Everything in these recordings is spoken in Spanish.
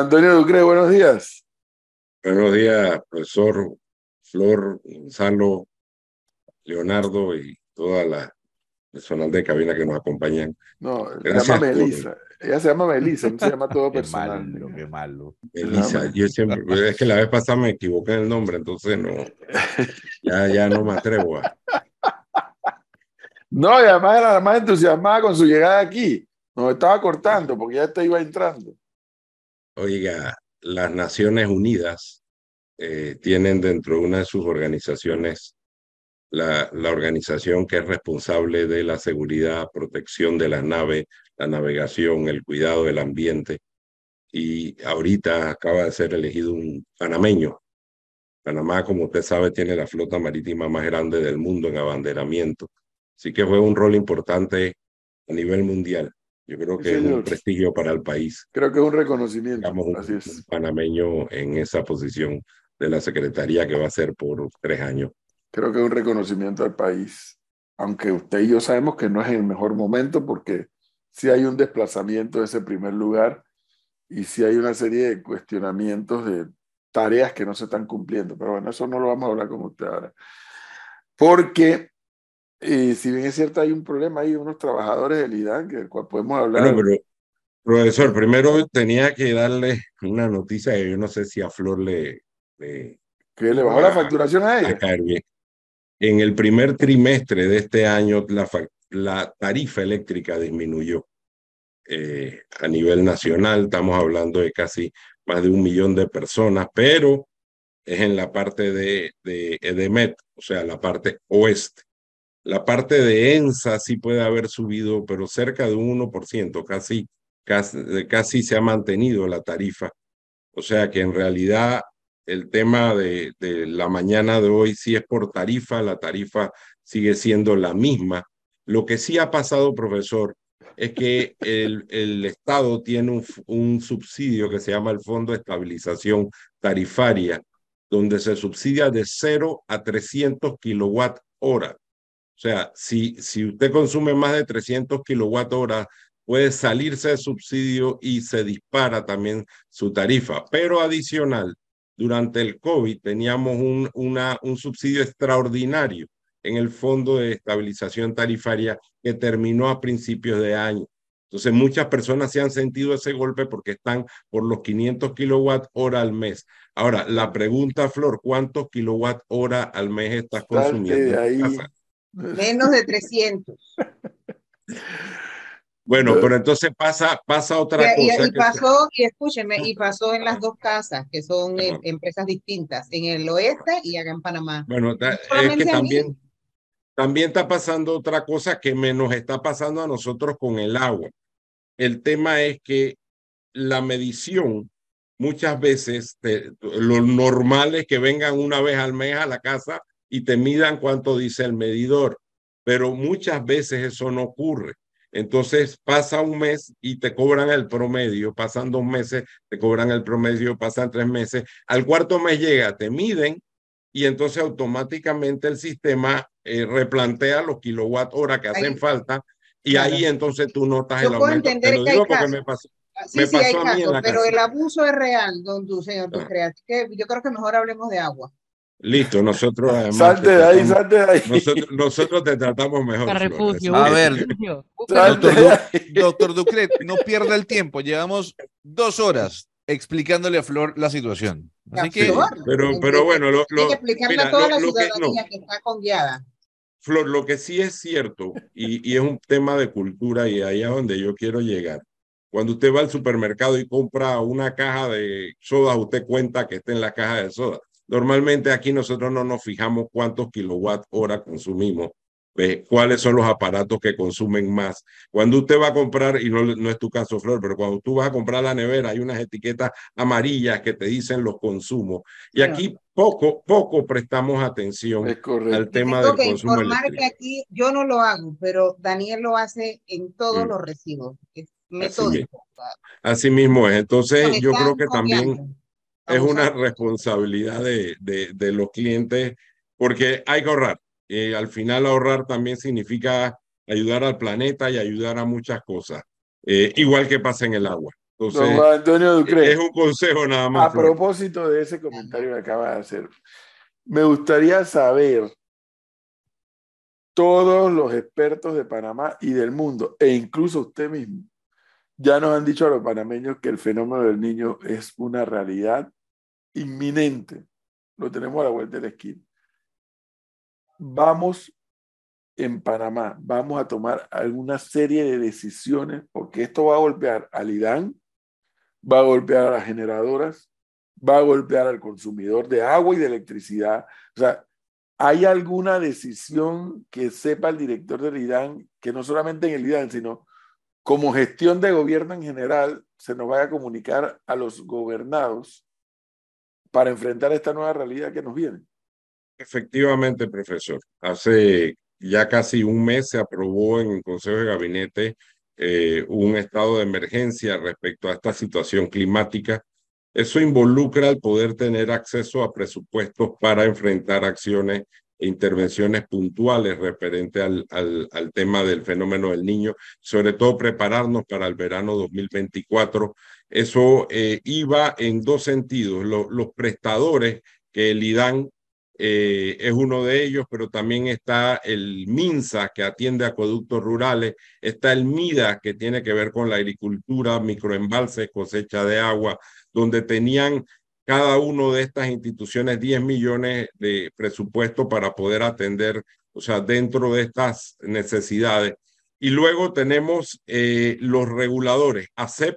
Antonio Ducre, buenos días. Buenos días, profesor Flor, Gonzalo, Leonardo y toda la personal de cabina que nos acompañan. No, se llama Melissa. Ella se llama Melissa, no se llama todo personal. Qué malo, qué malo. Melissa, yo siempre, es que la vez pasada me equivoqué en el nombre, entonces no, ya, ya no me atrevo a. No, y además era la más entusiasmada con su llegada aquí. Nos estaba cortando porque ya te iba entrando. Oiga, las Naciones Unidas eh, tienen dentro de una de sus organizaciones la, la, organización que es responsable de la seguridad, protección de las naves, la navegación, el cuidado del ambiente. Y ahorita acaba de ser elegido un panameño. Panamá, como usted sabe, tiene la flota marítima más grande del mundo en abanderamiento. Así que fue un rol importante a nivel mundial. Yo creo que es un prestigio para el país. Creo que es un reconocimiento. Un, Así es. un panameño en esa posición de la Secretaría que va a ser por tres años. Creo que es un reconocimiento al país. Aunque usted y yo sabemos que no es el mejor momento porque sí hay un desplazamiento de ese primer lugar y sí hay una serie de cuestionamientos de tareas que no se están cumpliendo. Pero bueno, eso no lo vamos a hablar con usted ahora. Porque y si bien es cierto, hay un problema, hay unos trabajadores del IDAN del cual podemos hablar. Bueno, pero, profesor, primero tenía que darle una noticia que yo no sé si a Flor le. le ¿Que le bajó la facturación a ella? A. En el primer trimestre de este año, la, la tarifa eléctrica disminuyó eh, a nivel nacional. Estamos hablando de casi más de un millón de personas, pero es en la parte de, de EDEMET, o sea, la parte oeste. La parte de ENSA sí puede haber subido, pero cerca de un 1%, casi, casi, se ha mantenido la tarifa. O sea que en realidad el tema de, la mañana de hoy sí es por tarifa, la tarifa sigue siendo la misma. Lo que sí ha pasado, profesor, es que el, Estado tiene un, un, subsidio que se llama el Fondo de Estabilización Tarifaria, donde se subsidia de 0 a 300 kilowatt hora. O sea, si, si usted consume más de 300 kilowatt puede salirse de subsidio y se dispara también su tarifa. Pero adicional, durante el COVID teníamos un, una, un subsidio extraordinario en el Fondo de Estabilización Tarifaria que terminó a principios de año. Entonces, muchas personas se han sentido ese golpe porque están por los 500 kilowatt hora al mes. Ahora, la pregunta, Flor, ¿cuántos kilowatt hora al mes estás consumiendo? Ahí. Menos de 300. Bueno, pero entonces pasa, pasa otra y, cosa. Y, pasó, y escúcheme, y pasó en las dos casas, que son eh, empresas distintas, en el oeste y acá en Panamá. Bueno, ta, es que también, también está pasando otra cosa que menos está pasando a nosotros con el agua. El tema es que la medición, muchas veces, te, lo normal es que vengan una vez al mes a la casa y te midan cuánto dice el medidor, pero muchas veces eso no ocurre. Entonces pasa un mes y te cobran el promedio, pasan dos meses, te cobran el promedio, pasan tres meses, al cuarto mes llega, te miden y entonces automáticamente el sistema eh, replantea los kilowatt hora que hacen ahí, falta y claro. ahí entonces tú notas Yo el puedo aumento. entender Te lo que digo porque casos. me pasó. Sí, me sí, pasó hay casos, pero casa. el abuso es real, don señor Ah. Ducre. Así que yo creo que mejor hablemos de agua. Listo, nosotros además. Salte te de ahí, salte de ahí. Nosotros, nosotros te tratamos mejor. Flor, refugio. A ver, Doctor. Du- doctor Ducret, no pierda el tiempo. Llevamos dos horas explicándole a Flor la situación. Así que, Flor, pero- hay pero bueno, lo- hay lo- que explicarle mira, a toda lo- la lo que- ciudadanía que, está. Flor, lo que sí es cierto, y, y es un tema de cultura, y ahí es donde yo quiero llegar. Cuando usted va al supermercado y compra una caja de soda, usted cuenta que está en la caja de soda. Normalmente aquí nosotros no nos fijamos cuántos kilowatt hora consumimos, ve, cuáles son los aparatos que consumen más. Cuando usted va a comprar, y no, no es tu caso, Flor, pero cuando tú vas a comprar la nevera, hay unas etiquetas amarillas que te dicen los consumos. Y Claro. aquí poco, poco prestamos atención al tema Tengo del que consumo informar eléctrico. que aquí yo no lo hago, pero Daniel lo hace en todos Mm. los recibos. Es Así metódico. Así mismo es. Entonces, yo creo que también copiando. Es una responsabilidad de, de, de los clientes, porque hay que ahorrar. Eh, al final, ahorrar también significa ayudar al planeta y ayudar a muchas cosas, Eh, igual que pasa en el agua. Entonces, Antonio Ducre, es un consejo nada más. A propósito de ese comentario que acaba de hacer, me gustaría saber todos los expertos de Panamá y del mundo, e incluso usted mismo, ya nos han dicho a los panameños que el fenómeno del niño es una realidad inminente. Lo tenemos a la vuelta de la esquina. Vamos en Panamá, vamos a tomar alguna serie de decisiones, porque esto va a golpear al IDAN, va a golpear a las generadoras, va a golpear al consumidor de agua y de electricidad. O sea, ¿hay alguna decisión que sepa el director del IDAN, que no solamente en el IDAN, sino como gestión de gobierno en general, se nos vaya a comunicar a los gobernados para enfrentar esta nueva realidad que nos viene? Efectivamente, profesor. Hace ya casi un mes se aprobó en el Consejo de Gabinete eh, un estado de emergencia respecto a esta situación climática. Eso involucra el poder tener acceso a presupuestos para enfrentar acciones intervenciones puntuales referente al, al, tema del fenómeno del niño, sobre todo prepararnos para el verano 2024. Eso eh, iba en dos sentidos. Lo, los prestadores que el IDAN eh, es uno de ellos, pero también está el MINSA, que atiende acueductos rurales, está el MIDA, que tiene que ver con la agricultura, microembalses, cosecha de agua, donde tenían cada uno de estas instituciones 10 millones de presupuesto para poder atender, o sea, dentro de estas necesidades. Y luego tenemos eh, los reguladores, ACEP,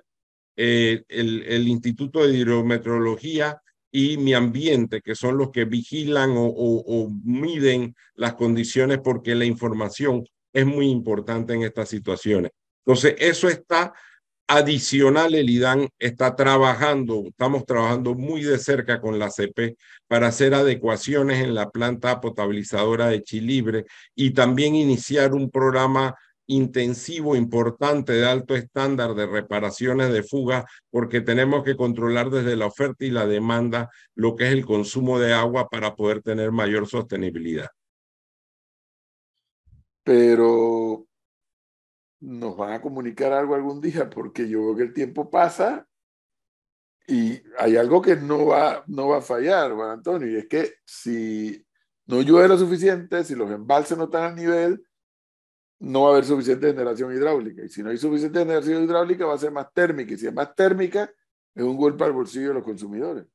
eh, el, el Instituto de Hidrometeorología, y mi ambiente, que son los que vigilan o, o, miden las condiciones porque la información es muy importante en estas situaciones. Entonces, eso está adicional. El IDAN está trabajando, estamos trabajando muy de cerca con la CP para hacer adecuaciones en la planta potabilizadora de Chilibre y también iniciar un programa intensivo, importante, de alto estándar de reparaciones de fuga, porque tenemos que controlar desde la oferta y la demanda lo que es el consumo de agua para poder tener mayor sostenibilidad. Pero nos van a comunicar algo algún día, porque yo veo que el tiempo pasa y hay algo que no va, no va a fallar, Juan Antonio, y es que si no llueve lo suficiente, si los embalses no están al nivel, no va a haber suficiente generación hidráulica. Y si no hay suficiente generación hidráulica, va a ser más térmica. Y si es más térmica, es un golpe al bolsillo de los consumidores.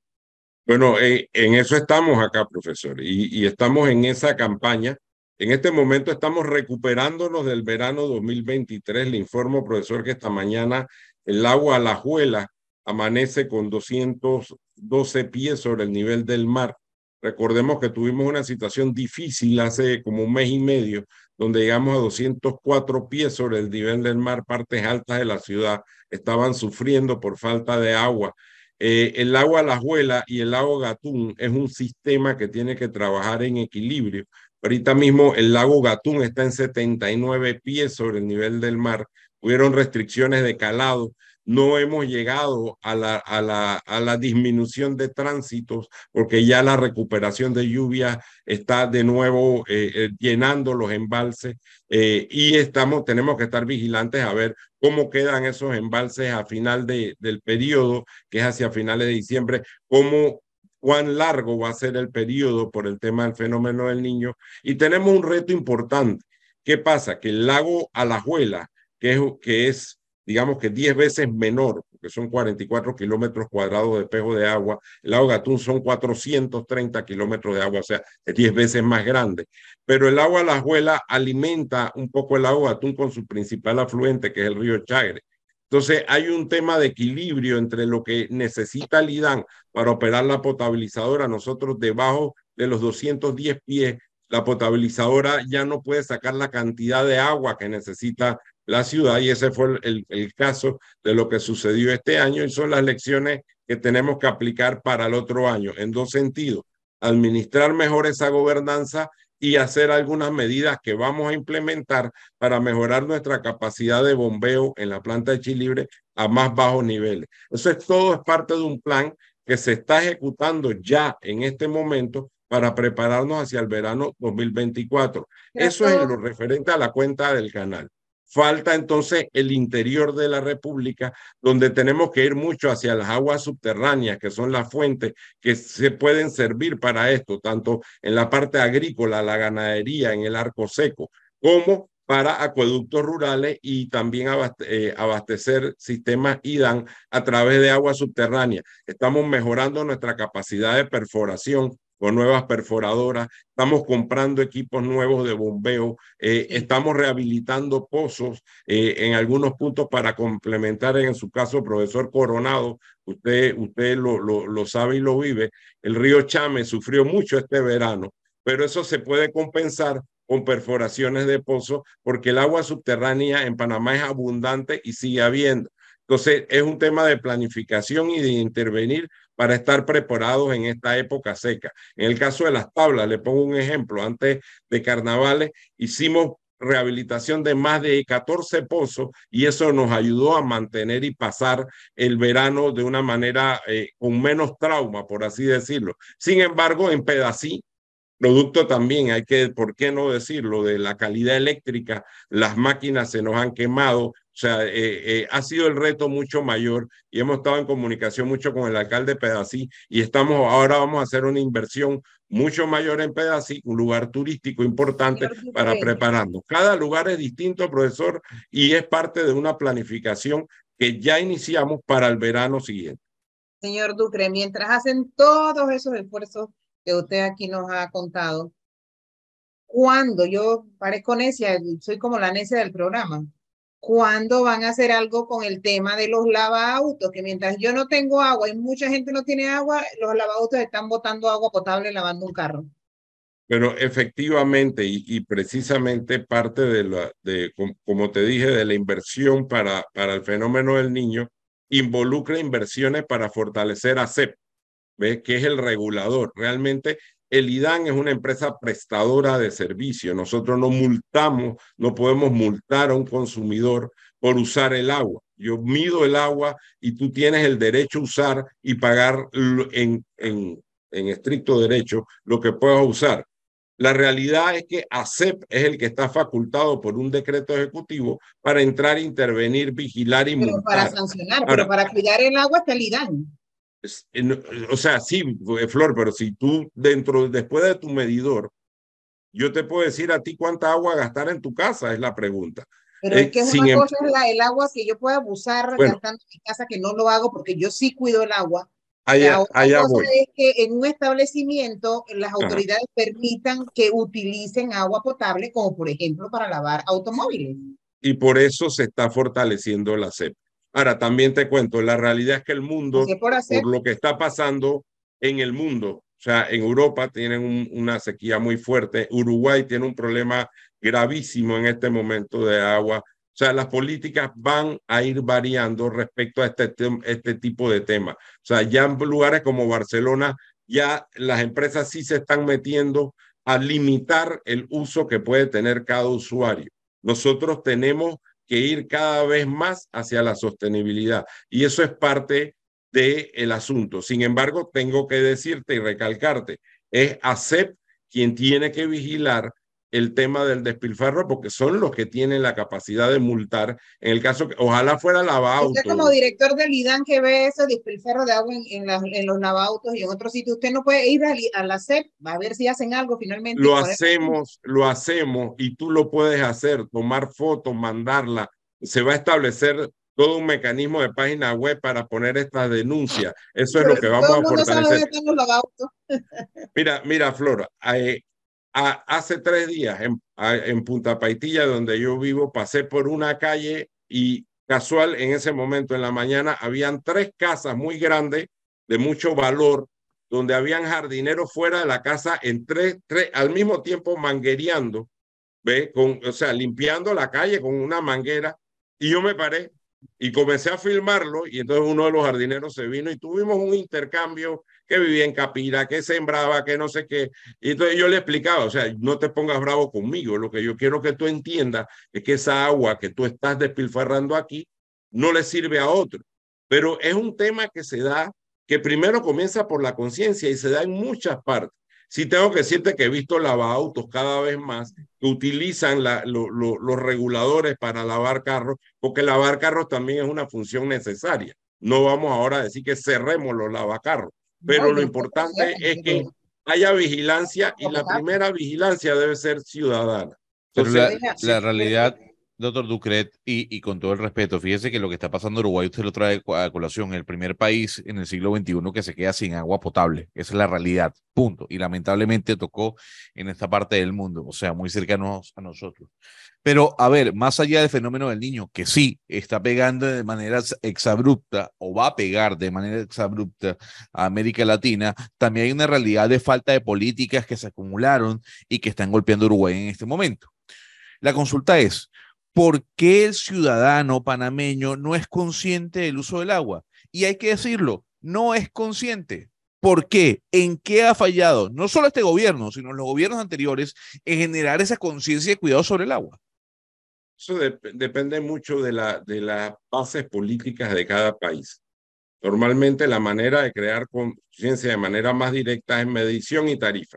Bueno, eh, en eso estamos acá, profesor, y, y, estamos en esa campaña. En este momento estamos recuperándonos del verano 2023. Le informo, profesor, que esta mañana el agua a la Juela amanece con 212 pies sobre el nivel del mar. Recordemos que tuvimos una situación difícil hace como un mes y medio, donde llegamos a 204 pies sobre el nivel del mar, partes altas de la ciudad estaban sufriendo por falta de agua. Eh, el agua La Juela y el lago Gatún es un sistema que tiene que trabajar en equilibrio. Ahorita mismo el lago Gatún está en 79 pies sobre el nivel del mar. Hubieron restricciones de calado no hemos llegado a la, a la, a la disminución de tránsitos porque ya la recuperación de lluvia está de nuevo eh, eh, llenando los embalses eh, y estamos, tenemos que estar vigilantes a ver cómo quedan esos embalses a final de, del periodo, que es hacia finales de diciembre, cómo cuán largo va a ser el periodo por el tema del fenómeno del niño. Y tenemos un reto importante. ¿Qué pasa? Que el lago Alajuela, que es, digamos que 10 veces menor, porque son 44 kilómetros cuadrados de espejo de agua. El lago Gatún son 430 kilómetros de agua, o sea, es 10 veces más grande. Pero el agua La Juela alimenta un poco el lago Gatún con su principal afluente, que es el río Chagre. Entonces, hay un tema de equilibrio entre lo que necesita el IDAN para operar la potabilizadora. Nosotros, debajo de los 210 pies, la potabilizadora ya no puede sacar la cantidad de agua que necesita la ciudad y ese fue el, el, caso de lo que sucedió este año y son las lecciones que tenemos que aplicar para el otro año en dos sentidos. Administrar mejor esa gobernanza y hacer algunas medidas que vamos a implementar para mejorar nuestra capacidad de bombeo en la planta de Chilibre a más bajos niveles. Eso es todo es parte de un plan que se está ejecutando ya en este momento para prepararnos hacia el verano 2024. Eso es lo referente a la cuenta del canal. Falta entonces el interior de la República, donde tenemos que ir mucho hacia las aguas subterráneas, que son las fuentes que se pueden servir para esto, tanto en la parte agrícola, la ganadería, en el arco seco, como para acueductos rurales y también eh, abastecer sistemas IDAN a través de aguas subterráneas. Estamos mejorando nuestra capacidad de perforación con nuevas perforadoras, estamos comprando equipos nuevos de bombeo, eh, estamos rehabilitando pozos eh, en algunos puntos para complementar, en su caso, profesor Coronado, usted, usted lo, lo, lo sabe y lo vive, el río Chame sufrió mucho este verano, pero eso se puede compensar con perforaciones de pozos porque el agua subterránea en Panamá es abundante y sigue habiendo. Entonces, es un tema de planificación y de intervenir para estar preparados en esta época seca. En el caso de las tablas, le pongo un ejemplo, antes de carnavales hicimos rehabilitación de más de 14 pozos y eso nos ayudó a mantener y pasar el verano de una manera eh, con menos trauma, por así decirlo. Sin embargo, en Pedací, producto también, hay que, ¿por qué no decirlo?, de la calidad eléctrica, las máquinas se nos han quemado, sea, eh, eh, ha sido el reto mucho mayor y hemos estado en comunicación mucho con el alcalde de Pedací y estamos, ahora vamos a hacer una inversión mucho mayor en Pedací, un lugar turístico importante para prepararnos. Cada lugar es distinto, profesor, y es parte de una planificación que ya iniciamos para el verano siguiente. Señor Ducre, mientras hacen todos esos esfuerzos que usted aquí nos ha contado, cuando yo parezco necia, soy como la necia del programa, ¿Cuándo van a hacer algo con el tema de los lavautos? Que mientras yo no tengo agua y mucha gente no tiene agua, los lavautos están botando agua potable lavando un carro. Pero efectivamente, y, precisamente parte de la, de, como te dije, de la inversión para, para el fenómeno del niño, involucra inversiones para fortalecer a CEP, ¿ves? que es el regulador. Realmente el IDAN es una empresa prestadora de servicio. Nosotros no multamos, no podemos multar a un consumidor por usar el agua. Yo mido el agua y tú tienes el derecho a usar y pagar en, en, en estricto derecho lo que puedas usar. La realidad es que ACEP es el que está facultado por un decreto ejecutivo para entrar, intervenir, vigilar y pero Para sancionar, pero para cuidar el agua está el IDAN o sea, sí, eh, Flor, pero si tú dentro, después de tu medidor, yo te puedo decir a ti cuánta agua gastar en tu casa, es la pregunta. Pero es eh, que una em cosa es la, el agua que yo puedo abusar gastando en mi casa, que no lo hago porque yo sí cuido el agua. Allá, la otra cosa es que en un establecimiento las autoridades permitan que utilicen agua potable, como por ejemplo para lavar automóviles. Y por eso se está fortaleciendo la CEP. Ahora, también te cuento, la realidad es que el mundo, por, lo que está pasando en el mundo, o sea, en Europa tienen una sequía muy fuerte, Uruguay tiene un problema gravísimo en este momento de agua. O sea, las políticas van a ir variando respecto a este, este tipo de temas. O sea, ya en lugares como Barcelona, ya las empresas sí se están metiendo a limitar el uso que puede tener cada usuario. Nosotros tenemos que ir cada vez más hacia la sostenibilidad. Y eso es parte del el asunto. Sin embargo, tengo que decirte y recalcarte, es ACEP quien tiene que vigilar el tema del despilfarro porque son los que tienen la capacidad de multar en el caso que ojalá fuera lavauto. Usted como director del IDAN que ve ese despilfarro de agua en, en, los lavautos y en otros sitios, usted no puede ir a, la CEP a ver si hacen algo finalmente. Lo hacemos, lo hacemos y tú lo puedes hacer, tomar fotos, mandarla. Se va a establecer todo un mecanismo de página web para poner esta denuncia. Eso es lo que vamos a fortalecer. mira, mira, Flora, eh, hace tres días en, Punta Paitilla, donde yo vivo, pasé por una calle y casual en ese momento en la mañana habían tres casas muy grandes de mucho valor donde habían jardineros fuera de la casa en tres, tres al mismo tiempo manguereando, ¿ve? Con, o sea, limpiando la calle con una manguera. Y yo me paré y comencé a filmarlo y entonces uno de los jardineros se vino y tuvimos un intercambio que vivía en Capira, que sembraba, que no sé qué. Y entonces yo le explicaba, o sea, no te pongas bravo conmigo, lo que yo quiero que tú entiendas es que esa agua que tú estás despilfarrando aquí no le sirve a otro. Pero es un tema que se da, que primero comienza por la conciencia y se da en muchas partes. Sí tengo que decirte que he visto lavautos cada vez más que utilizan la, los reguladores para lavar carros, porque lavar carros también es una función necesaria. No vamos ahora a decir que cerremos los lavacarros, pero lo importante es que haya vigilancia y la primera vigilancia debe ser ciudadana. Pero la, realidad, doctor Ducret, y, con todo el respeto, fíjese que lo que está pasando en Uruguay usted lo trae a colación, el primer país en el siglo XXI que se queda sin agua potable. Esa es la realidad, punto. Y lamentablemente tocó en esta parte del mundo, o sea, muy cercanos a nosotros. Pero, a ver, más allá del fenómeno del niño, que sí está pegando de manera exabrupta o va a pegar de manera exabrupta a América Latina, también hay una realidad de falta de políticas que se acumularon y que están golpeando Uruguay en este momento. La consulta es, ¿por qué el ciudadano panameño no es consciente del uso del agua? Y hay que decirlo, no es consciente. ¿Por qué? ¿En qué ha fallado no solo este gobierno, sino los gobiernos anteriores en generar esa conciencia de cuidado sobre el agua? Eso depende mucho de, de las bases políticas de cada país. Normalmente la manera de crear conciencia de manera más directa es medición y tarifa.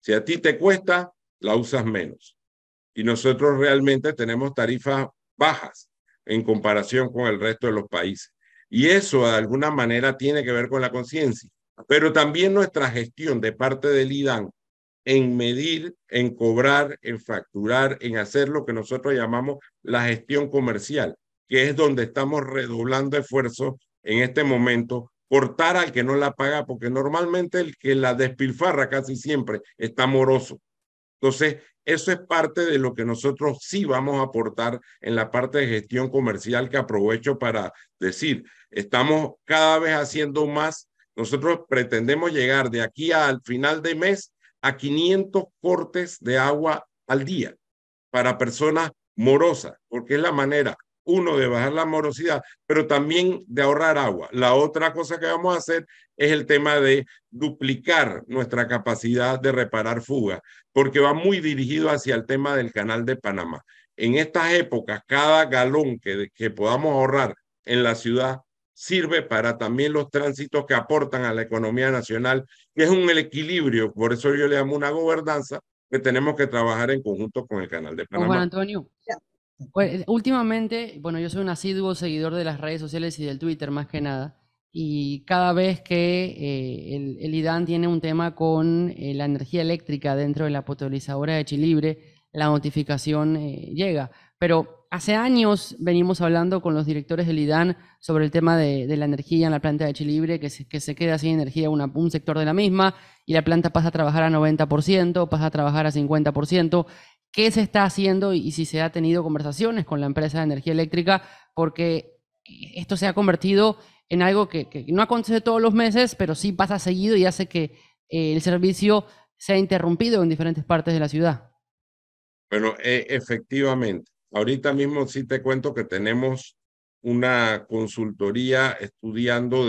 Si a ti te cuesta, la usas menos y nosotros realmente tenemos tarifas bajas en comparación con el resto de los países. Y eso de alguna manera tiene que ver con la conciencia, pero también nuestra gestión de parte del IDAN en medir, en cobrar, en facturar, en hacer lo que nosotros llamamos la gestión comercial, que es donde estamos redoblando esfuerzos en este momento, cortar al que no la paga, porque normalmente el que la despilfarra casi siempre está moroso. Entonces, eso es parte de lo que nosotros sí vamos a aportar en la parte de gestión comercial que aprovecho para decir, estamos cada vez haciendo más. Nosotros pretendemos llegar de aquí al final de mes a 500 cortes de agua al día para personas morosas, porque es la manera uno, de bajar la morosidad, pero también de ahorrar agua. La otra cosa que vamos a hacer es el tema de duplicar nuestra capacidad de reparar fugas, porque va muy dirigido hacia el tema del canal de Panamá. En estas épocas, cada galón que, que podamos ahorrar en la ciudad sirve para también los tránsitos que aportan a la economía nacional, que es un equilibrio, por eso yo le llamo una gobernanza que tenemos que trabajar en conjunto con el canal de Panamá. Juan Antonio, pues, últimamente, bueno, yo soy un asiduo seguidor de las redes sociales y del Twitter más que nada, y cada vez que eh, el, IDAN tiene un tema con eh, la energía eléctrica dentro de la potabilizadora de Chilibre, la notificación eh, llega. Pero hace años venimos hablando con los directores del IDAN sobre el tema de, la energía en la planta de Chilibre, que se, que se queda sin energía un sector de la misma y la planta pasa a trabajar a 90%, pasa a trabajar a 50% qué se está haciendo y si se ha tenido conversaciones con la empresa de energía eléctrica, porque esto se ha convertido en algo que, no acontece todos los meses, pero sí pasa seguido y hace que eh, el servicio sea interrumpido en diferentes partes de la ciudad. Bueno, e, efectivamente. Ahorita mismo sí te cuento que tenemos una consultoría estudiando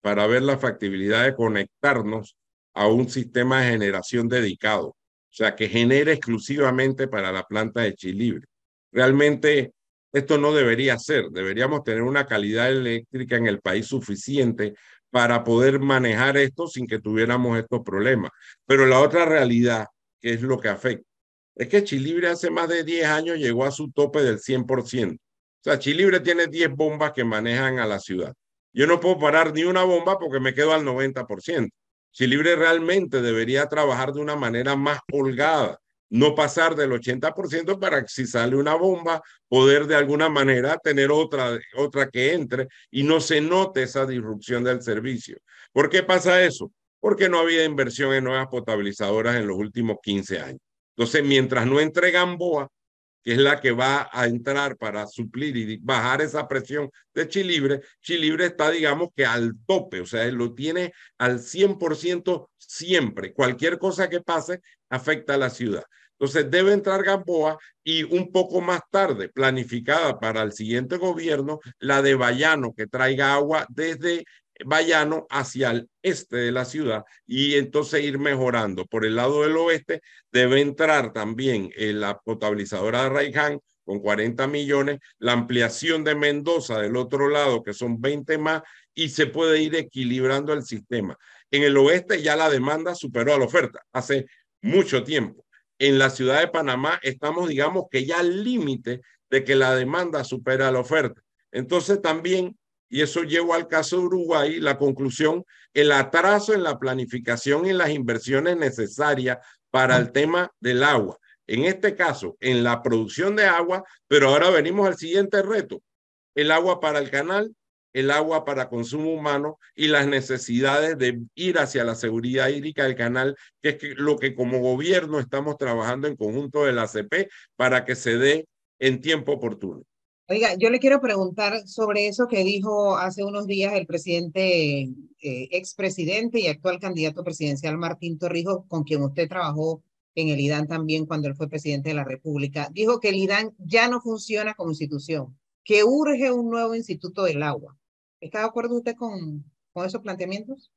para ver la factibilidad de conectarnos a un sistema de generación dedicado sea, que genera exclusivamente para la planta de Chilibre. Realmente esto no debería ser, deberíamos tener una calidad eléctrica en el país suficiente para poder manejar esto sin que tuviéramos estos problemas. Pero la otra realidad, que es lo que afecta, es que Chilibre hace más de 10 años llegó a su tope del 100%. O sea, Chilibre tiene 10 bombas que manejan a la ciudad. Yo no puedo parar ni una bomba porque me quedo al 90%. Chilibre realmente debería trabajar de una manera más holgada, no pasar del 80% para que si sale una bomba, poder de alguna manera tener otra, otra que entre y no se note esa disrupción del servicio. ¿Por qué pasa eso? Porque no había inversión en nuevas potabilizadoras en los últimos 15 años. Entonces, mientras no entregan BOA, que es la que va a entrar para suplir y bajar esa presión de Chilibre, Chilibre está, digamos que al tope, o sea, lo tiene al 100% siempre. Cualquier cosa que pase afecta a la ciudad. Entonces debe entrar Gamboa y un poco más tarde, planificada para el siguiente gobierno, la de Bayano, que traiga agua desde Bayano hacia el este de la ciudad y entonces ir mejorando. Por el lado del oeste debe entrar también en la potabilizadora de Raiján con 40 millones, la ampliación de Mendoza del otro lado, que son 20 más, y se puede ir equilibrando el sistema. En el oeste ya la demanda superó a la oferta hace mucho tiempo. En la ciudad de Panamá estamos, digamos que ya al límite de que la demanda supera a la oferta. Entonces también, y eso llevó al caso de Uruguay, la conclusión, el atraso en la planificación y las inversiones necesarias para el tema del agua. En este caso, en la producción de agua, pero ahora venimos al siguiente reto, el agua para el canal el agua para consumo humano y las necesidades de ir hacia la seguridad hídrica del canal, que es lo que como gobierno estamos trabajando en conjunto de la CP para que se dé en tiempo oportuno. Oiga, yo le quiero preguntar sobre eso que dijo hace unos días el presidente, eh, expresidente y actual candidato presidencial Martín Torrijos, con quien usted trabajó en el IDAN también cuando él fue presidente de la República. Dijo que el IDAN ya no funciona como institución, que urge un nuevo instituto del agua. ¿Está de acuerdo usted con, con esos planteamientos?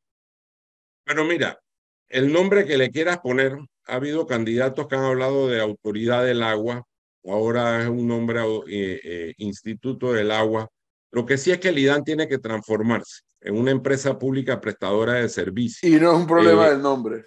Pero mira, el nombre que le quieras poner, ha habido candidatos que han hablado de autoridad del agua, ahora es un nombre eh, eh, Instituto del Agua. Lo que sí es que el IDAN tiene que transformarse en una empresa pública prestadora de servicios. Y no es un problema eh, del nombre.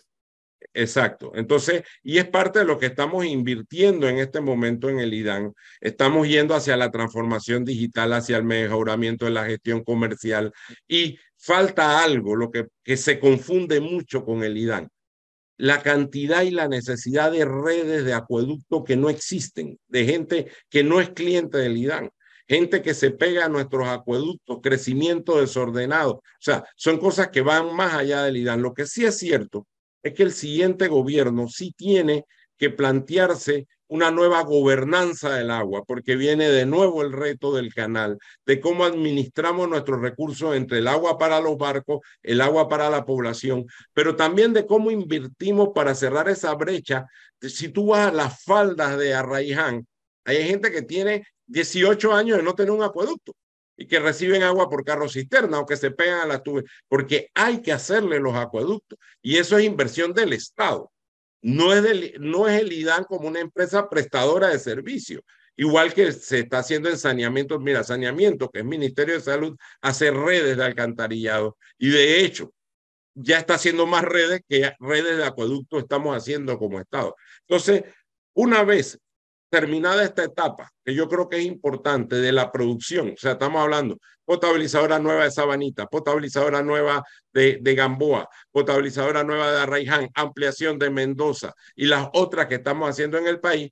Exacto. Entonces, y es parte de lo que estamos invirtiendo en este momento en el IDAN. Estamos yendo hacia la transformación digital, hacia el mejoramiento de la gestión comercial y falta algo, lo que, que se confunde mucho con el IDAN. La cantidad y la necesidad de redes de acueducto que no existen, de gente que no es cliente del IDAN gente que se pega a nuestros acueductos, crecimiento desordenado. O sea, son cosas que van más allá del IDAN. Lo que sí es cierto es que el siguiente gobierno sí tiene que plantearse una nueva gobernanza del agua, porque viene de nuevo el reto del canal, de cómo administramos nuestros recursos entre el agua para los barcos, el agua para la población, pero también de cómo invertimos para cerrar esa brecha. Si tú vas a las faldas de Arraiján, hay gente que tiene 18 años de no tener un acueducto y que reciben agua por carro cisterna o que se pegan a la tubería, porque hay que hacerle los acueductos y eso es inversión del Estado. No es, del, no es el IDAN como una empresa prestadora de servicio. Igual que se está haciendo en saneamiento, mira, saneamiento, que es Ministerio de Salud, hace redes de alcantarillado y de hecho ya está haciendo más redes que redes de acueducto estamos haciendo como Estado. Entonces, una vez terminada esta etapa, que yo creo que es importante de la producción, o sea, estamos hablando potabilizadora nueva de Sabanita, potabilizadora nueva de, de Gamboa, potabilizadora nueva de Arraiján, ampliación de Mendoza y las otras que estamos haciendo en el país,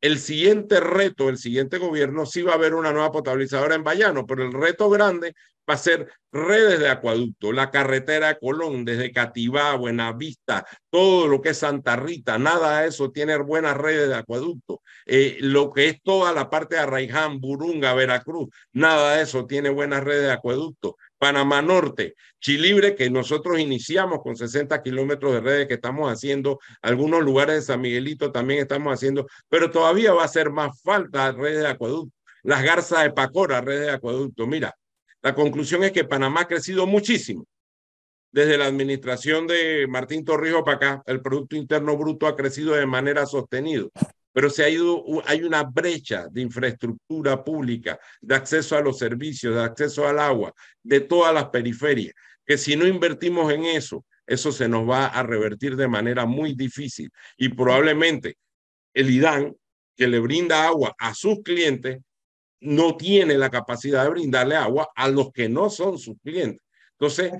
el siguiente reto, el siguiente gobierno, sí va a haber una nueva potabilizadora en Bayano, pero el reto grande va a ser redes de acueducto, la carretera de Colón, desde Cativá, Buenavista, todo lo que es Santa Rita, nada de eso tiene buenas redes de acueducto. Eh, lo que es toda la parte de Arraiján, Burunga, Veracruz, nada de eso tiene buenas redes de acueducto. Panamá Norte, Chilibre, que nosotros iniciamos con 60 kilómetros de redes que estamos haciendo, algunos lugares de San Miguelito también estamos haciendo, pero todavía va a ser más falta redes de acueducto. Las garzas de Pacora, redes de acueducto. Mira, la conclusión es que Panamá ha crecido muchísimo. Desde la administración de Martín Torrijos para acá, el Producto Interno Bruto ha crecido de manera sostenida pero se ha ido, hay una brecha de infraestructura pública, de acceso a los servicios, de acceso al agua, de todas las periferias, que si no invertimos en eso, eso se nos va a revertir de manera muy difícil. Y probablemente el IDAN, que le brinda agua a sus clientes, no tiene la capacidad de brindarle agua a los que no son sus clientes. Entonces,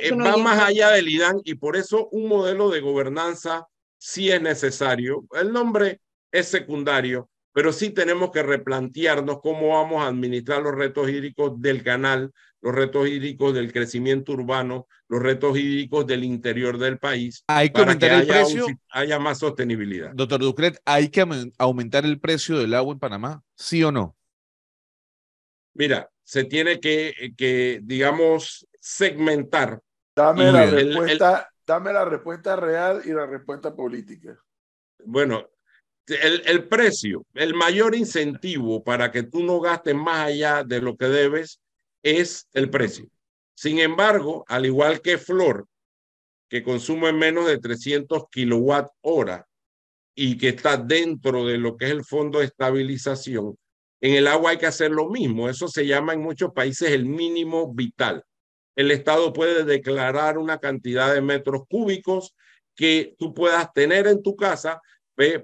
eh, va más allá del IDAN y por eso un modelo de gobernanza sí es necesario. El nombre es secundario, pero sí tenemos que replantearnos cómo vamos a administrar los retos hídricos del canal, los retos hídricos del crecimiento urbano, los retos hídricos del interior del país. Hay que aumentar el precio. haya más sostenibilidad. Doctor Ducret, ¿hay que aumentar el precio del agua en Panamá? ¿Sí o no? Mira, se tiene que, que digamos, segmentar. Dame la, respuesta, dame la respuesta real y la respuesta política. Bueno, el, el, precio, el mayor incentivo para que tú no gastes más allá de lo que debes es el precio. Sin embargo, al igual que Flor, que consume menos de 300 kilowatt hora y que está dentro de lo que es el fondo de estabilización, en el agua hay que hacer lo mismo. Eso se llama en muchos países el mínimo vital. el Estado puede declarar una cantidad de metros cúbicos que tú puedas tener en tu casa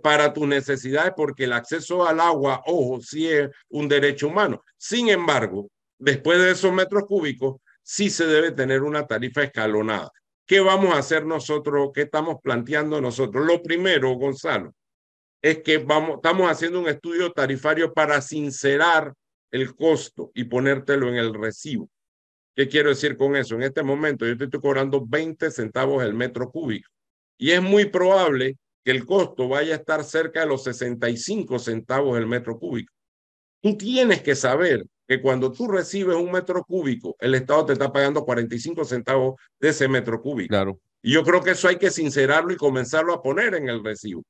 para tus necesidades, porque el acceso al agua, ojo, sí es un derecho humano. Sin embargo, después de esos metros cúbicos, sí se debe tener una tarifa escalonada. ¿Qué vamos a hacer nosotros? ¿Qué estamos planteando nosotros? Lo primero, Gonzalo, es que vamos, estamos haciendo un estudio tarifario para sincerar el costo y ponértelo en el recibo. ¿Qué quiero decir con eso? En este momento yo te estoy cobrando 20 centavos el metro cúbico y es muy probable que el costo vaya a estar cerca de los 65 centavos el metro cúbico. Tú tienes que saber que cuando tú recibes un metro cúbico, el Estado te está pagando 45 centavos de ese metro cúbico. Claro. Y yo creo que eso hay que sincerarlo y comenzarlo a poner en el recibo.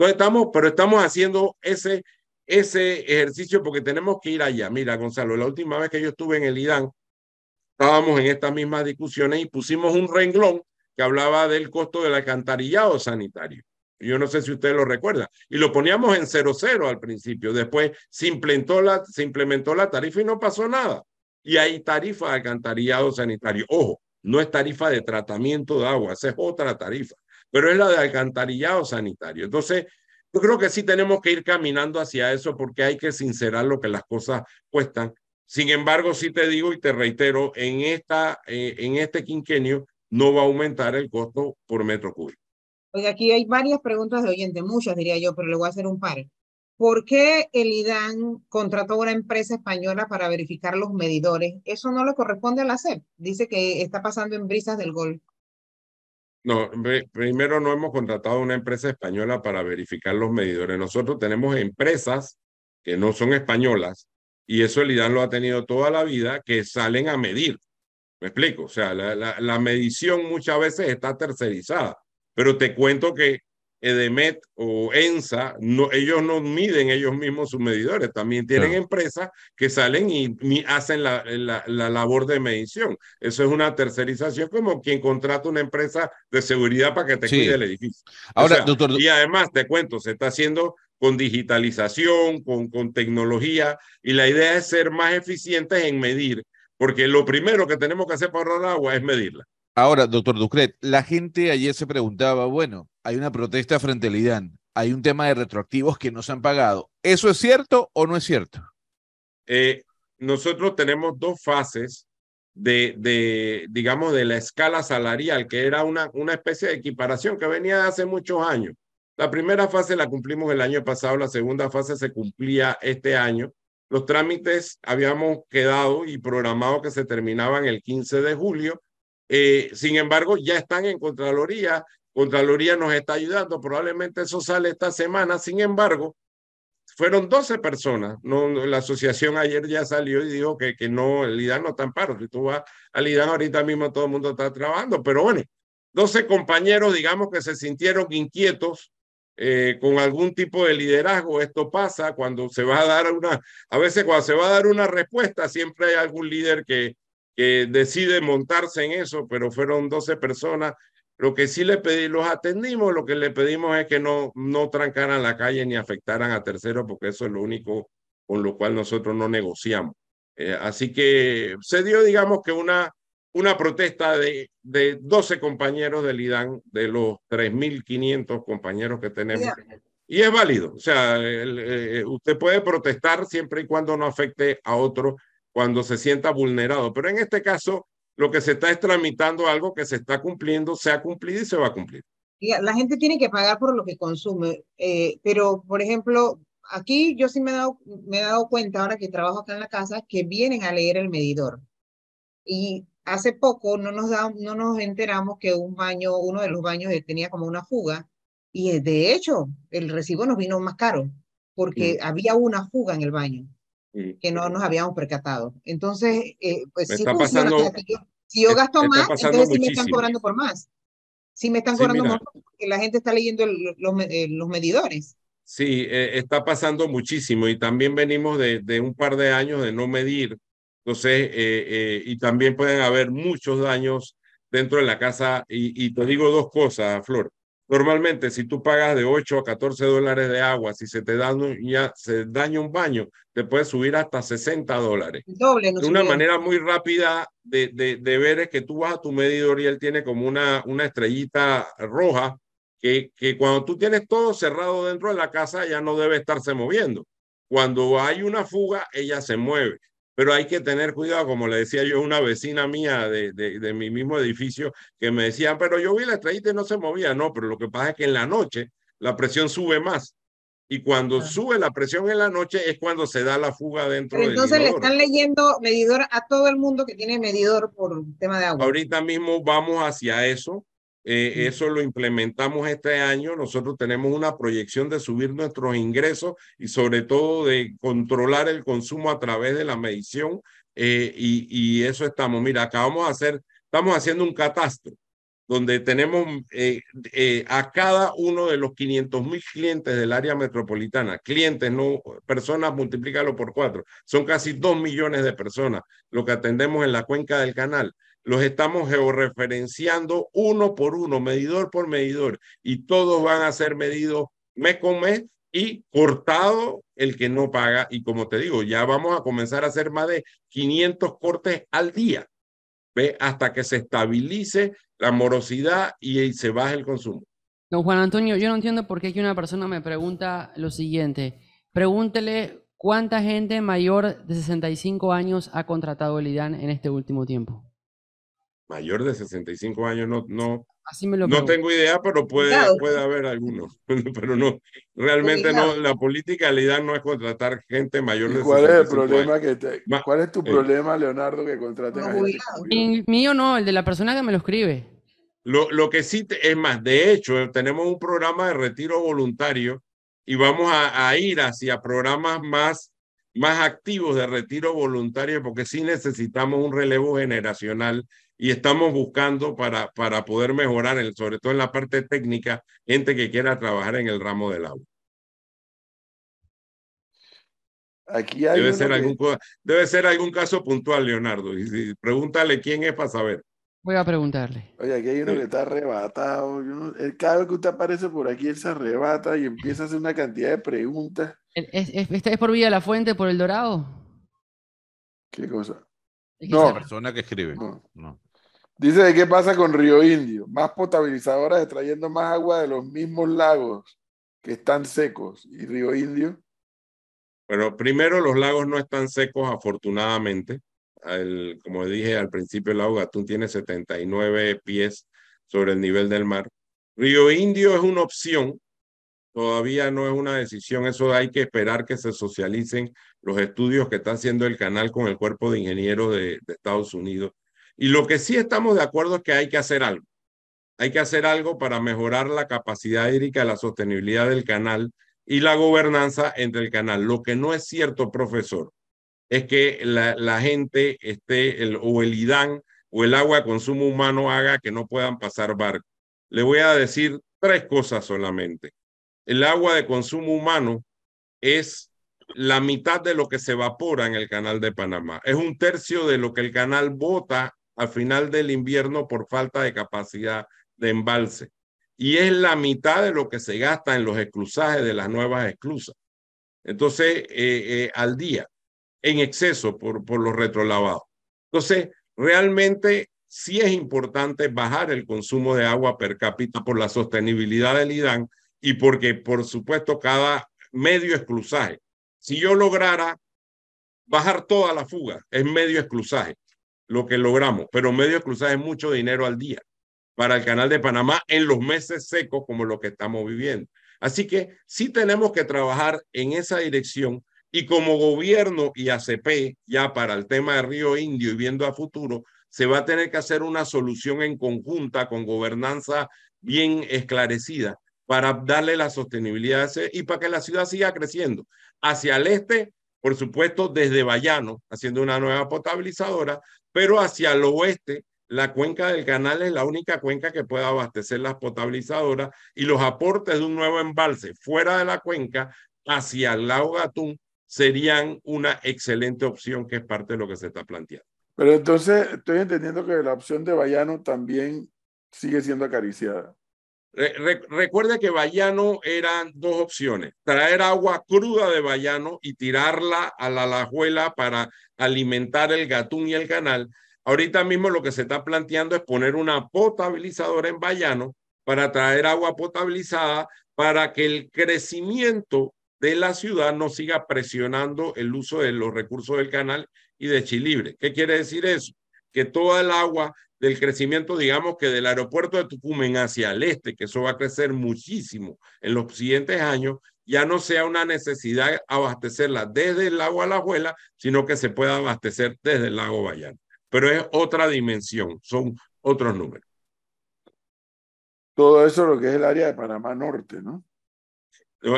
Entonces estamos, pero estamos haciendo ese, ese ejercicio porque tenemos que ir allá. Mira, Gonzalo, la última vez que yo estuve en el IDAN, estábamos en estas mismas discusiones y pusimos un renglón que hablaba del costo del alcantarillado sanitario. Yo no sé si ustedes lo recuerdan. Y lo poníamos en cero cero al principio. Después implementó, la, se implementó la tarifa y no pasó nada. Y hay tarifa de alcantarillado sanitario. Ojo, no es tarifa de tratamiento de agua, esa es otra tarifa, pero es la de alcantarillado sanitario. Entonces, yo creo que sí tenemos que ir caminando hacia eso porque hay que sincerar lo que las cosas cuestan. Sin embargo, sí te digo y te reitero, en, esta, eh, en este quinquenio no va a aumentar el costo por metro cúbico. Oye, aquí hay varias preguntas de oyente, muchas diría yo, pero le voy a hacer un par. ¿Por qué el IDAN contrató una empresa española para verificar los medidores? Eso no le corresponde a la SEP. Dice que está pasando en brisas del Golfo. No, primero no hemos contratado una empresa española para verificar los medidores. Nosotros tenemos empresas que no son españolas y eso el IDAN lo ha tenido toda la vida que salen a medir. ¿Me explico? O sea, la, la medición muchas veces está tercerizada. Pero te cuento que Edemet o ENSA, no, ellos no miden ellos mismos sus medidores, también tienen empresas que salen y, hacen la, la, labor de medición. Eso es una tercerización como quien contrata una empresa de seguridad para que te cuide el edificio. Ahora, doctor... Y además, te cuento, se está haciendo con digitalización, con, con tecnología, y la idea es ser más eficientes en medir, porque lo primero que tenemos que hacer para ahorrar agua es medirla. Ahora, doctor Ducret, la gente ayer se preguntaba, bueno, hay una protesta frente al IDAN, hay un tema de retroactivos que no se han pagado. ¿Eso es cierto o no es cierto? Eh, nosotros tenemos dos fases de, digamos, de la escala salarial, que era una, una especie de equiparación que venía de hace muchos años. La primera fase la cumplimos el año pasado, la segunda fase se cumplía este año. Los trámites habíamos quedado y programado que se terminaban el 15 de julio eh, sin embargo, ya están en Contraloría. Contraloría nos está ayudando. Probablemente eso sale esta semana. Sin embargo, fueron 12 personas. No, la asociación ayer ya salió y dijo que, que no, el IDAN no está en paro. Si tú vas al IDAN ahorita mismo, todo el mundo está trabajando. Pero bueno, 12 compañeros, digamos, que se sintieron inquietos eh, con algún tipo de liderazgo. Esto pasa cuando se va a dar una, a veces cuando se va a dar una respuesta, siempre hay algún líder que, que decide montarse en eso, pero fueron 12 personas. Lo que sí le pedí, los atendimos, lo que le pedimos es que no, no trancaran la calle ni afectaran a terceros, porque eso es lo único con lo cual nosotros no negociamos. Eh, así que se dio, digamos, que una, una protesta de, de 12 compañeros del IDAN, de los 3.500 compañeros que tenemos. Y es válido, o sea, eh, usted puede protestar siempre y cuando no afecte a otros cuando se sienta vulnerado. Pero en este caso, lo que se está es tramitando algo que se está cumpliendo, se ha cumplido y se va a cumplir. La gente tiene que pagar por lo que consume, eh, pero por ejemplo, aquí yo sí me he, dado, me he dado cuenta ahora que trabajo acá en la casa que vienen a leer el medidor. Y hace poco no nos, da, no nos enteramos que un baño, uno de los baños tenía como una fuga y de hecho el recibo nos vino más caro porque mm. había una fuga en el baño que no nos habíamos percatado. Entonces, eh, pues sí funciona. Si, yo, gasto más, entonces sí me están cobrando por más. Sí me están cobrando más porque la gente está leyendo los, eh, los medidores. Sí, eh, está pasando muchísimo y también venimos de, de, un par de años de no medir. Entonces, y también pueden haber muchos daños dentro de la casa. Y, y te digo dos cosas, Flor. Normalmente, si tú pagas de 8 a 14 dólares de agua, si se te daña, se daña un baño, te puede subir hasta 60 dólares. Doble, no de una manera muy rápida de, de, de, ver es que tú vas a tu medidor y él tiene como una, una estrellita roja que, que cuando tú tienes todo cerrado dentro de la casa ya no debe estarse moviendo. Cuando hay una fuga, ella se mueve pero hay que tener cuidado, como le decía yo a una vecina mía de, de, de, mi mismo edificio, que me decían, pero yo vi la estrellita y no se movía. No, pero lo que pasa es que en la noche la presión sube más. Y cuando sube la presión en la noche es cuando se da la fuga dentro pero entonces le están leyendo medidor a todo el mundo que tiene medidor por tema de agua. Ahorita mismo vamos hacia eso. Eh, eso lo implementamos este año. Nosotros tenemos una proyección de subir nuestros ingresos y sobre todo de controlar el consumo a través de la medición. Eh, y, y, eso estamos. Mira, acabamos de hacer, estamos haciendo un catastro donde tenemos eh, eh, a cada uno de los 500 mil clientes del área metropolitana, clientes, no personas, multiplícalo por cuatro, son casi dos millones de personas lo que atendemos en la cuenca del canal los estamos georreferenciando uno por uno, medidor por medidor, y todos van a ser medidos mes con mes y cortado el que no paga. Y como te digo, ya vamos a comenzar a hacer más de 500 cortes al día, ¿ve? hasta que se estabilice la morosidad y se baje el consumo. Don Juan Antonio, yo no entiendo por qué aquí una persona me pregunta lo siguiente. Pregúntele cuánta gente mayor de 65 años ha contratado el IDAN en este último tiempo mayor de 65 años, no, no, Así me lo no tengo idea, pero puede, puede haber algunos. pero no, realmente no, la política de no es contratar gente mayor de cuál es el problema que te, ¿Cuál es tu eh, problema, Leonardo, que contraten a gente? mío no, el de la persona que me lo escribe. Lo, lo que sí, es más, de hecho, tenemos un programa de retiro voluntario y vamos a, a ir hacia programas más más activos de retiro voluntario porque sí necesitamos un relevo generacional y estamos buscando para, para poder mejorar, el, sobre todo en la parte técnica, gente que quiera trabajar en el ramo del agua. Aquí hay debe, ser algún, debe ser algún caso puntual, Leonardo. Y, pregúntale quién es para saber. Voy a preguntarle. Oye, aquí hay uno que está arrebatado. cada vez que usted aparece por aquí, él se arrebata y empieza a hacer una cantidad de preguntas. ¿Es, es, es por Vía la Fuente, por El Dorado? ¿Qué cosa? No. La persona que escribe. no. Dice de qué pasa con Río Indio. Más potabilizadoras extrayendo más agua de los mismos lagos que están secos. ¿Y Río Indio? Bueno, primero los lagos no están secos afortunadamente. como dije al principio, el lago Gatún tiene 79 pies sobre el nivel del mar. Río Indio es una opción, todavía no es una decisión, eso hay que esperar que se socialicen los estudios que está haciendo el canal con el cuerpo de ingenieros de, de Estados Unidos y lo que sí estamos de acuerdo es que hay que hacer algo. Hay que hacer algo para mejorar la capacidad hídrica, la sostenibilidad del canal y la gobernanza entre el canal. Lo que no es cierto, profesor, es que la, la gente esté, el, o el IDAN o el agua de consumo humano haga que no puedan pasar barcos. Le voy a decir tres cosas solamente. El agua de consumo humano es la mitad de lo que se evapora en el canal de Panamá. Es un tercio de lo que el canal bota al final del invierno por falta de capacidad de embalse. Y es la mitad de lo que se gasta en los esclusajes de las nuevas esclusas. Entonces, eh, eh, al día, en exceso por, por los retrolavados. Entonces, realmente sí es importante bajar el consumo de agua per cápita por la sostenibilidad del IDAN y porque, por supuesto, cada medio esclusaje, si yo lograra bajar toda la fuga, es medio esclusaje lo que logramos, pero medio cruzar es mucho dinero al día para el canal de Panamá en los meses secos como lo que estamos viviendo. Así que sí tenemos que trabajar en esa dirección y como gobierno y ACP, ya para el tema de Río Indio y viendo a futuro, se va a tener que hacer una solución en conjunta con gobernanza bien esclarecida para darle la sostenibilidad y para que la ciudad siga creciendo. Hacia el este, por supuesto, desde Bayano, haciendo una nueva potabilizadora, pero hacia el oeste, la cuenca del canal es la única cuenca que puede abastecer las potabilizadoras y los aportes de un nuevo embalse fuera de la cuenca hacia el lago Gatún serían una excelente opción que es parte de lo que se está planteando. Pero entonces estoy entendiendo que la opción de Bayano también sigue siendo acariciada. Recuerde que Bayano eran dos opciones, traer agua cruda de Bayano y tirarla a la lajuela para alimentar el gatún y el canal. Ahorita mismo lo que se está planteando es poner una potabilizadora en Bayano para traer agua potabilizada para que el crecimiento de la ciudad no siga presionando el uso de los recursos del canal y de Chilibre. ¿Qué quiere decir eso? Que toda el agua del crecimiento, digamos que del aeropuerto de Tucumán hacia el este, que eso va a crecer muchísimo en los siguientes años, ya no sea una necesidad abastecerla desde el lago Alajuela, sino que se pueda abastecer desde el lago Bayano. Pero es otra dimensión, son otros números. Todo eso lo que es el área de Panamá Norte, ¿no?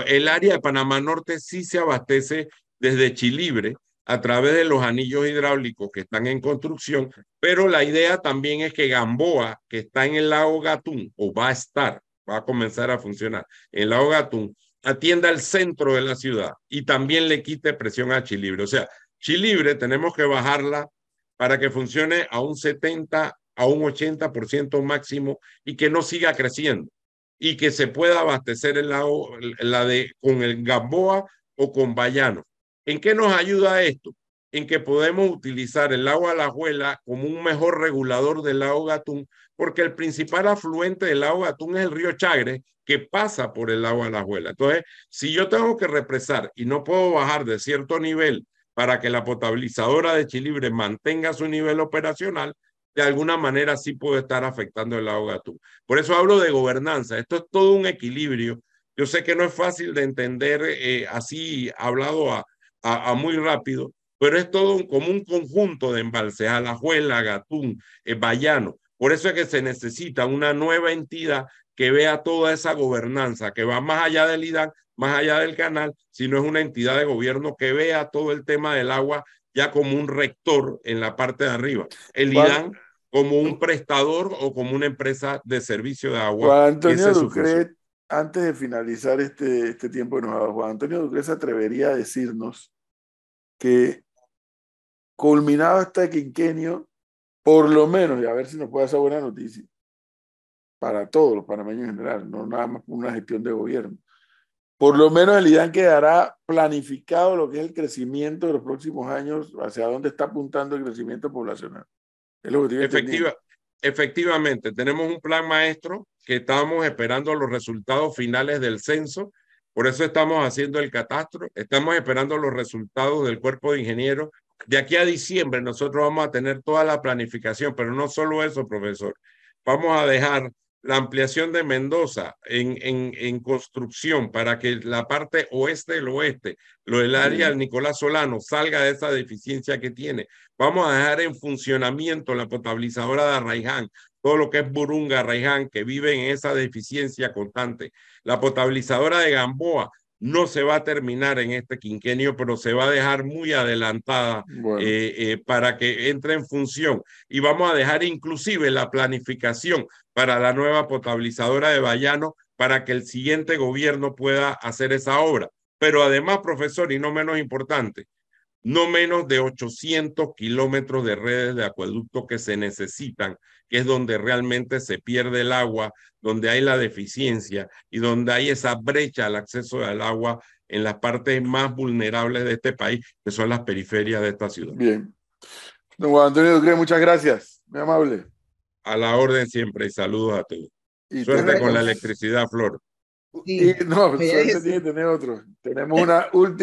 El área de Panamá Norte sí se abastece desde Chilibre, a través de los anillos hidráulicos que están en construcción, pero la idea también es que Gamboa, que está en el lago Gatún, o va a estar, va a comenzar a funcionar en el lago Gatún, atienda el centro de la ciudad y también le quite presión a Chilibre. O sea, Chilibre tenemos que bajarla para que funcione a un 70, a un 80% máximo y que no siga creciendo y que se pueda abastecer el lago, la de, con el Gamboa o con Bayano. ¿En qué nos ayuda esto? En que podemos utilizar el lago Alajuela como un mejor regulador del lago Gatún, porque el principal afluente del lago Gatún es el río Chagre, que pasa por el lago Alajuela. Entonces, si yo tengo que represar y no puedo bajar de cierto nivel para que la potabilizadora de Chilibre mantenga su nivel operacional, de alguna manera sí puede estar afectando el lago Gatún. Por eso hablo de gobernanza. Esto es todo un equilibrio. Yo sé que no es fácil de entender eh, así hablado a, a, muy rápido, pero es todo un, como un conjunto de embalses, Alajuela, Gatún, eh, Bayano. Por eso es que se necesita una nueva entidad que vea toda esa gobernanza, que va más allá del IDAN, más allá del canal, sino es una entidad de gobierno que vea todo el tema del agua ya como un rector en la parte de arriba. El IDAN como un prestador o como una empresa de servicio de agua. Antonio Ducret, antes de finalizar este, este tiempo de nos Juan Antonio Ducret se atrevería a decirnos que culminado este quinquenio, por lo menos, y a ver si nos puede hacer buena noticia, para todos los panameños en general, no nada más una gestión de gobierno. Por lo menos el IDAN quedará planificado lo que es el crecimiento de los próximos años, hacia dónde está apuntando el crecimiento poblacional. Es lo que Efectiva, efectivamente, tenemos un plan maestro que estamos esperando los resultados finales del censo por eso estamos haciendo el catastro, estamos esperando los resultados del cuerpo de ingenieros. De aquí a diciembre nosotros vamos a tener toda la planificación, pero no solo eso, profesor. Vamos a dejar la ampliación de Mendoza en, en, en construcción para que la parte oeste del oeste, lo del área del Nicolás Solano, salga de esa deficiencia que tiene. Vamos a dejar en funcionamiento la potabilizadora de Arraiján todo lo que es Burunga, Raiján, que vive en esa deficiencia constante. La potabilizadora de Gamboa no se va a terminar en este quinquenio, pero se va a dejar muy adelantada eh, eh, para que entre en función. Y vamos a dejar inclusive la planificación para la nueva potabilizadora de Bayano para que el siguiente gobierno pueda hacer esa obra. Pero además, profesor, y no menos importante, no menos de 800 kilómetros de redes de acueducto que se necesitan, que es donde realmente se pierde el agua, donde hay la deficiencia y donde hay esa brecha al acceso al agua en las partes más vulnerables de este país, que son las periferias de esta ciudad. Bien. Don Juan Antonio Ducre, muchas gracias. Muy amable. A la orden siempre y saludos a todos. Suerte con la electricidad, Flor. Y, no, suerte tiene que tener otro. Tenemos una última.